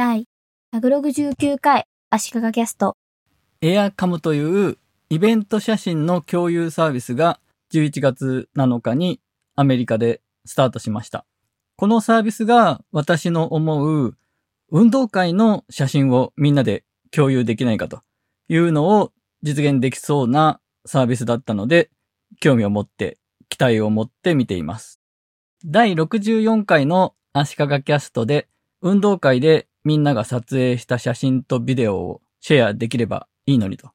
第169回足利キャスト。エアカムというイベント写真の共有サービスが11月7日にアメリカでスタートしました。このサービスが私の思う運動会の写真をみんなで共有できないかというのを実現できそうなサービスだったので、興味を持って、期待を持って見ています。第64回の足利キャストで運動会でみんなが撮影した写真とビデオをシェアできればいいのにと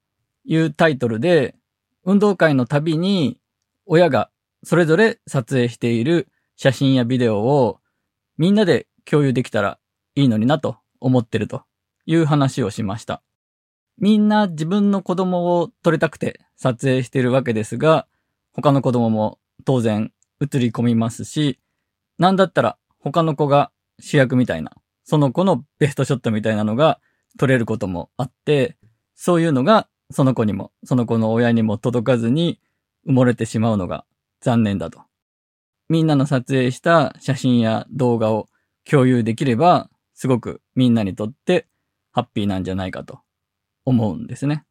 いうタイトルで、運動会のたびに親がそれぞれ撮影している写真やビデオをみんなで共有できたらいいのになと思ってるという話をしました。みんな自分の子供を撮りたくて撮影しているわけですが、他の子供も当然映り込みますし、なんだったら他の子が主役みたいな、その子のベストショットみたいなのが撮れることもあって、そういうのがその子にも、その子の親にも届かずに埋もれてしまうのが残念だと。みんなの撮影した写真や動画を共有できれば、すごくみんなにとってハッピーなんじゃないかと思うんですね。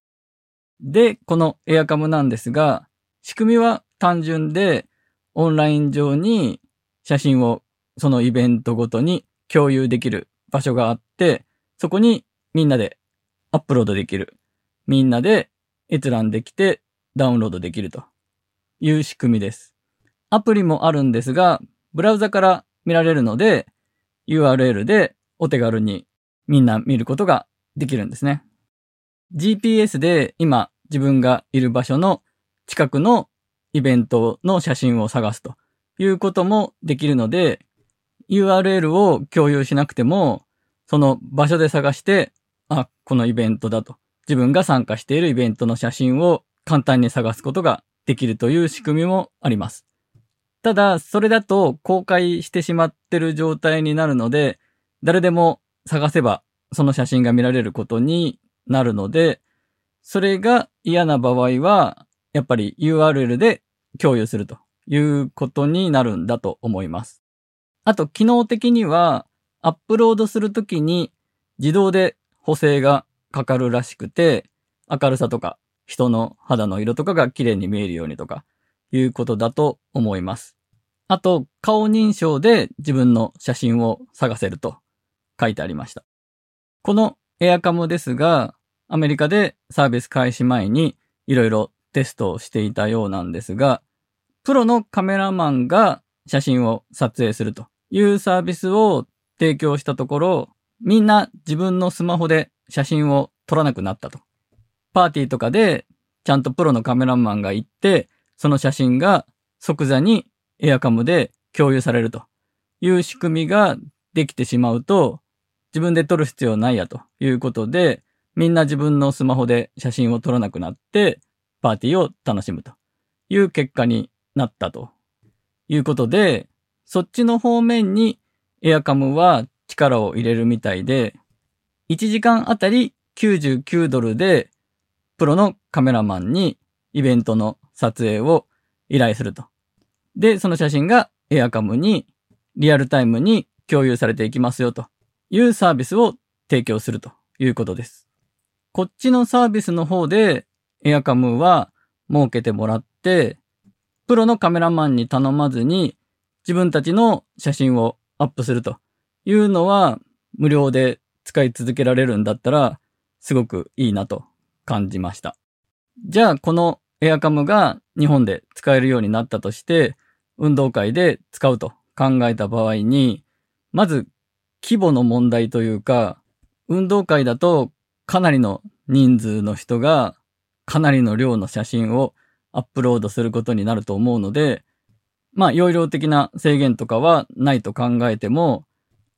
で、このエアカムなんですが、仕組みは単純で、オンライン上に写真をそのイベントごとに共有できる場所があって、そこにみんなでアップロードできる。みんなで閲覧できてダウンロードできるという仕組みです。アプリもあるんですが、ブラウザから見られるので、URL でお手軽にみんな見ることができるんですね。GPS で今自分がいる場所の近くのイベントの写真を探すということもできるので、URL を共有しなくても、その場所で探して、あ、このイベントだと。自分が参加しているイベントの写真を簡単に探すことができるという仕組みもあります。ただ、それだと公開してしまってる状態になるので、誰でも探せばその写真が見られることになるので、それが嫌な場合は、やっぱり URL で共有するということになるんだと思います。あと、機能的には、アップロードするときに自動で補正がかかるらしくて、明るさとか人の肌の色とかが綺麗に見えるようにとかいうことだと思います。あと、顔認証で自分の写真を探せると書いてありました。このエアカムですが、アメリカでサービス開始前にいろいろテストをしていたようなんですが、プロのカメラマンが写真を撮影するというサービスを提供したところ、みんな自分のスマホで写真を撮らなくなったと。パーティーとかでちゃんとプロのカメラマンが行って、その写真が即座にエアカムで共有されると。いう仕組みができてしまうと、自分で撮る必要ないやと。いうことで、みんな自分のスマホで写真を撮らなくなって、パーティーを楽しむと。いう結果になったと。いうことで、そっちの方面にエアカムは力を入れるみたいで、1時間あたり99ドルで、プロのカメラマンにイベントの撮影を依頼すると。で、その写真がエアカムにリアルタイムに共有されていきますよというサービスを提供するということです。こっちのサービスの方でエアカムは設けてもらって、プロのカメラマンに頼まずに自分たちの写真をアップするというのは無料で使い続けられるんだったらすごくいいなと感じました。じゃあこのエアカムが日本で使えるようになったとして運動会で使うと考えた場合にまず規模の問題というか運動会だとかなりの人数の人がかなりの量の写真をアップロードすることになると思うので、まあ、容量的な制限とかはないと考えても、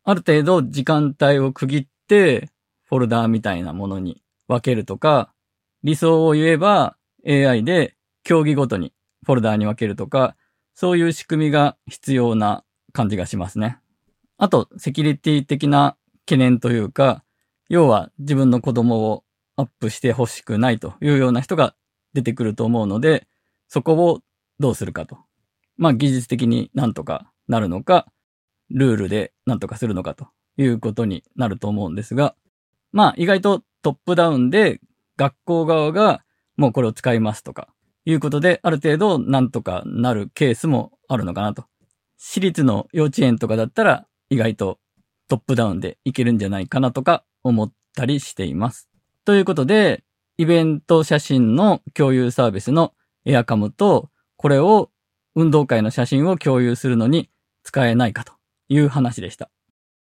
ある程度時間帯を区切って、フォルダーみたいなものに分けるとか、理想を言えば AI で競技ごとにフォルダーに分けるとか、そういう仕組みが必要な感じがしますね。あと、セキュリティ的な懸念というか、要は自分の子供をアップしてほしくないというような人が出てくると思うので、そこをどうするかと。まあ技術的になんとかなるのか、ルールでなんとかするのかということになると思うんですが、まあ意外とトップダウンで学校側がもうこれを使いますとかいうことである程度なんとかなるケースもあるのかなと。私立の幼稚園とかだったら意外とトップダウンでいけるんじゃないかなとか思ったりしています。ということで、イベント写真の共有サービスのエアカムと、これを運動会の写真を共有するのに使えないかという話でした。